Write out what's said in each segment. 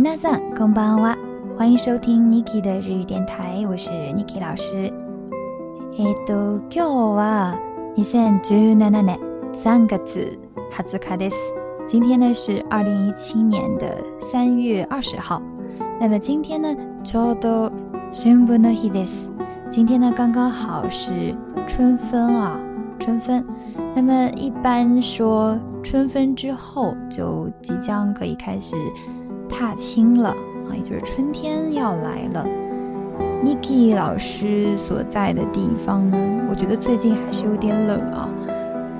皆さんこんばんは。欢迎收听 Niki 的日语电台，我是 Niki 老师。えっと今日は三月二十日、三个字、汉字カレッス。今天呢是二零一七年的三月二十号。那么今天呢ちょうど旬分の日です。今天呢刚刚好是春分啊，春分。那么一般说春分之后就即将可以开始。踏青了啊，也就是春天要来了。Niki 老师所在的地方呢，我觉得最近还是有点冷啊，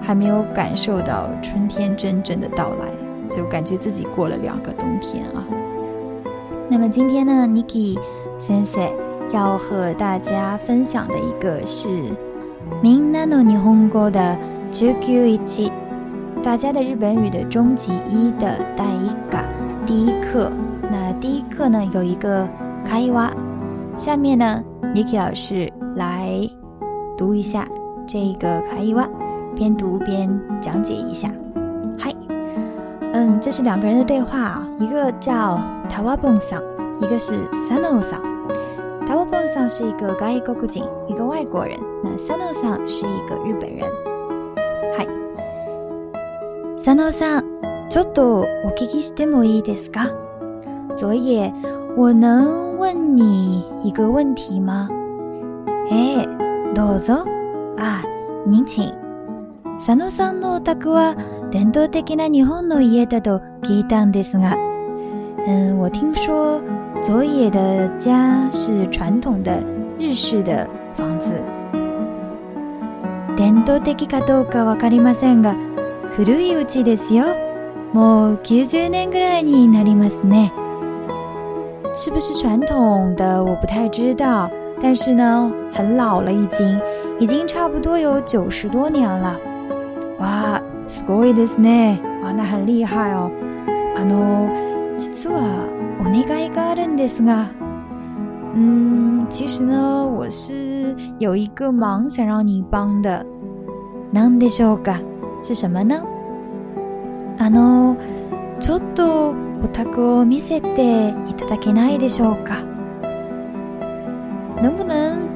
还没有感受到春天真正的到来，就感觉自己过了两个冬天啊。那么今天呢，Niki 先生要和大家分享的一个是 Minano 尼红哥的 j u k i c i 大家的日本语的终极一的带一感。第一课，那第一课呢有一个卡伊娃。下面呢 n i k i 老师来读一下这个卡伊娃，边读边讲解一下。嗨，嗯，这是两个人的对话，一个叫塔瓦蹦桑，一个是三诺桑。塔瓦蹦桑是一个咖喱国古井，一个外国人。那三诺桑是一个日本人。嗨，三诺桑。ちょっとお聞きしてもいいですか所以我能问你一个问题吗ええ、どうぞ。あ、您请。佐野さんのお宅は伝統的な日本の家だと聞いたんですが、嗯，我听说佐野的家是传统的日式的房子。伝統的かどうかわかりませんが、古いうちですよ。我記得那個你那裡嗎？是？不是传统的？我不太知道。但是呢，很老了，已经，已经差不多有九十多年了。哇！すごいですね。哇，那很厉害哦。あの実はお願いがあるんですが、嗯，其实呢，我是有一个忙想让你帮的。何ででしょうか？是什么呢？あのちょっとお宅を見せていただけないでしょうか能不能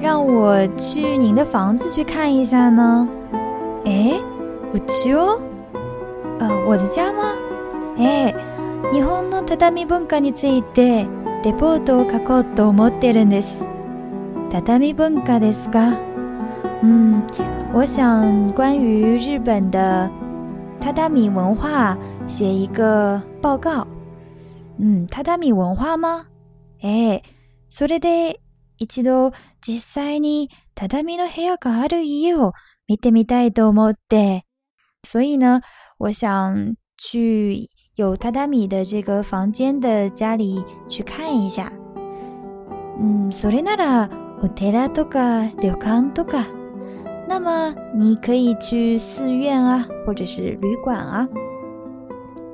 让我去您的房子去看一下呢？哎，うちを？呃，我的家吗？えー、日本の畳文化についてレポートを書こうと思ってるんです。畳文化ですかうん。我想关于日本的榻榻米文化写一个报告。うん、榻榻米文化吗ええ、それで一度実際に畳の部屋がある家を見てみたいと思って。所以呢、我想去有榻榻米的这个房间的家里去看一下。うん、それならお寺とか旅館とか。那么你可以去寺院啊，或者是旅館啊。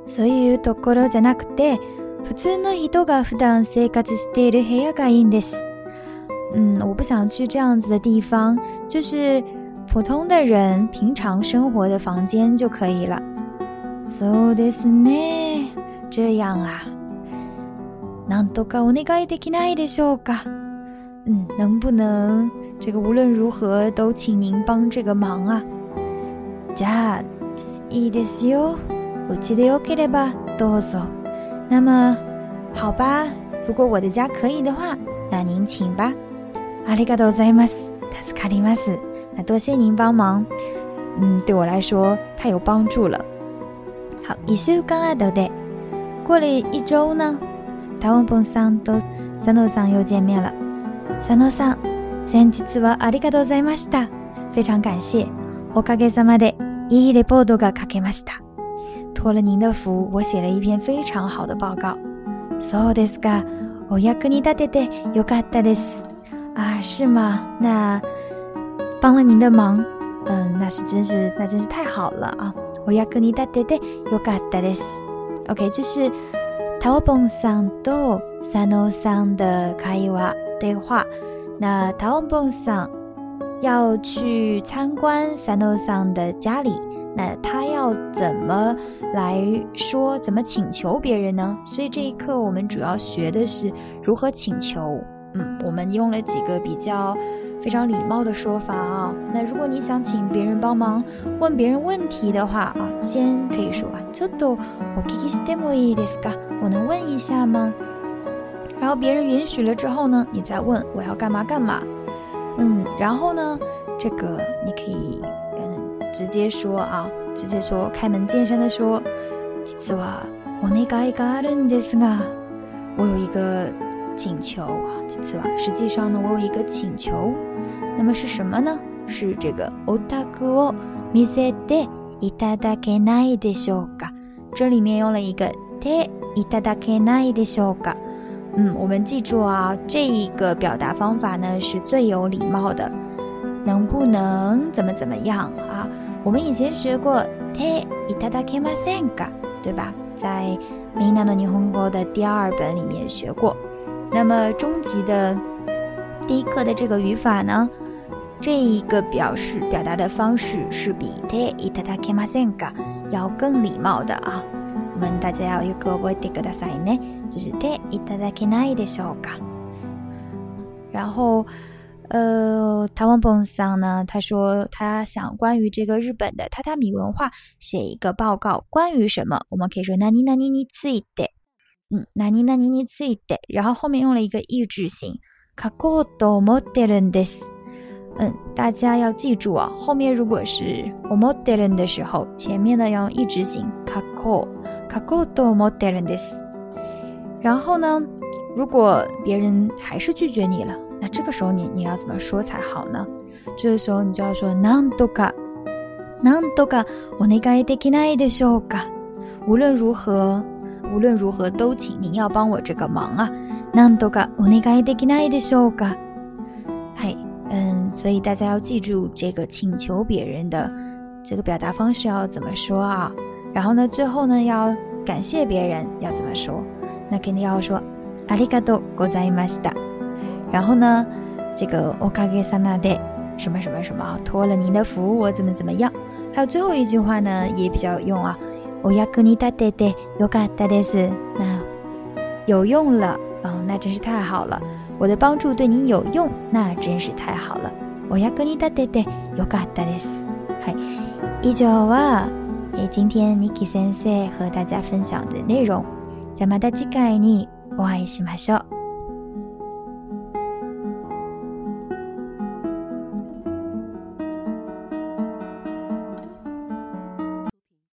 そういうところじゃなくて、普通の人が普段生活している部屋がいいんです。嗯，我不想去这样子的地方，就是普通的人平常生活的房间就可以了。そうですね。这样啊。なんとかお願いできないでしょうか。嗯，能不能这个无论如何都请您帮这个忙啊！家，イデスよ。うちで OK でば、どうぞ。那么，好吧，如果我的家可以的话，那您请吧。アリガトウザイマス、タスカリマス。那多谢您帮忙。嗯，对我来说太有帮助了。好，一周刚阿都的。过了一周呢，大王本三都三头桑又见面了。三头桑。先日はありがとうございました。非常感謝。おかげさまで、いいレポートが書けました。托了您的福，我写了一篇非常好的报告。そうですか。お役に立ててよかったです。啊，是吗？那帮了您的忙，嗯，那是真是那真是太好了啊！お役に立ててよかったです。OK，这是タオポンさんと佐野さんの会話对话。那汤姆桑要去参观山豆桑的家里，那他要怎么来说，怎么请求别人呢？所以这一课我们主要学的是如何请求。嗯，我们用了几个比较非常礼貌的说法啊。那如果你想请别人帮忙，问别人问题的话啊，先可以说啊，ちょっと、お聞きしてもいいですか？我能问一下吗？然后别人允许了之后呢，你再问我要干嘛干嘛，嗯，然后呢，这个你可以嗯直接说啊，直接说开门见山的说，実は、我那个あるんです啊，我有一个请求啊，実は，实际上呢，我有一个请求，那么是什么呢？是这个、お大哥を見せていただけないでしょうか？这里面用了一个で、いただけないでしょうか？嗯，我们记住啊，这一个表达方法呢是最有礼貌的，能不能怎么怎么样啊？我们以前学过 te i t a a k i m a s 对吧？在《明娜的霓虹国》的第二本里面学过。那么中级的第一课的这个语法呢，这一个表示表达的方式是比 te i t a a k i m a s 要更礼貌的啊。我们大家要有个 body 个大塞呢。就是对，いただけないでしょうか。然后，呃，タワンボンさん呢，他说他想关于这个日本的榻榻米文化写一个报告。关于什么？我们可以说なに、なに、に次いで。嗯，なに、なに、に次いで。然后后面用了一个意志型。かこどもてるんです。嗯，大家要记住啊，后面如果是もてる的时候，前面呢要用意志型。かこ、かこどもてるんです。然后呢，如果别人还是拒绝你了，那这个时候你你要怎么说才好呢？这个时候你就要说 n ん n か”，“なんと n お n いできないでしょう i e n d 无论如何，无论如何都请您要帮我这个忙啊 n ん n かお願いできないで i ょ e か”。n d 嗨，嗯，所以大家要记住这个请求别人的这个表达方式要怎么说啊？然后呢，最后呢要感谢别人要怎么说？那肯定要说“阿里う多，ざい马し达”。然后呢，这个“おかげさまで”什么什么什么，托了您的福，我怎么怎么样？还有最后一句话呢，也比较用啊，“我亚格尼达德德有卡达德斯”，那有用了嗯，那真是太好了！我的帮助对您有用，那真是太好了。“我亚格尼达德德有卡达德斯”，嗨，这就是诶今天尼基先生和大家分享的内容。じゃあまた次回にお会いしましょう。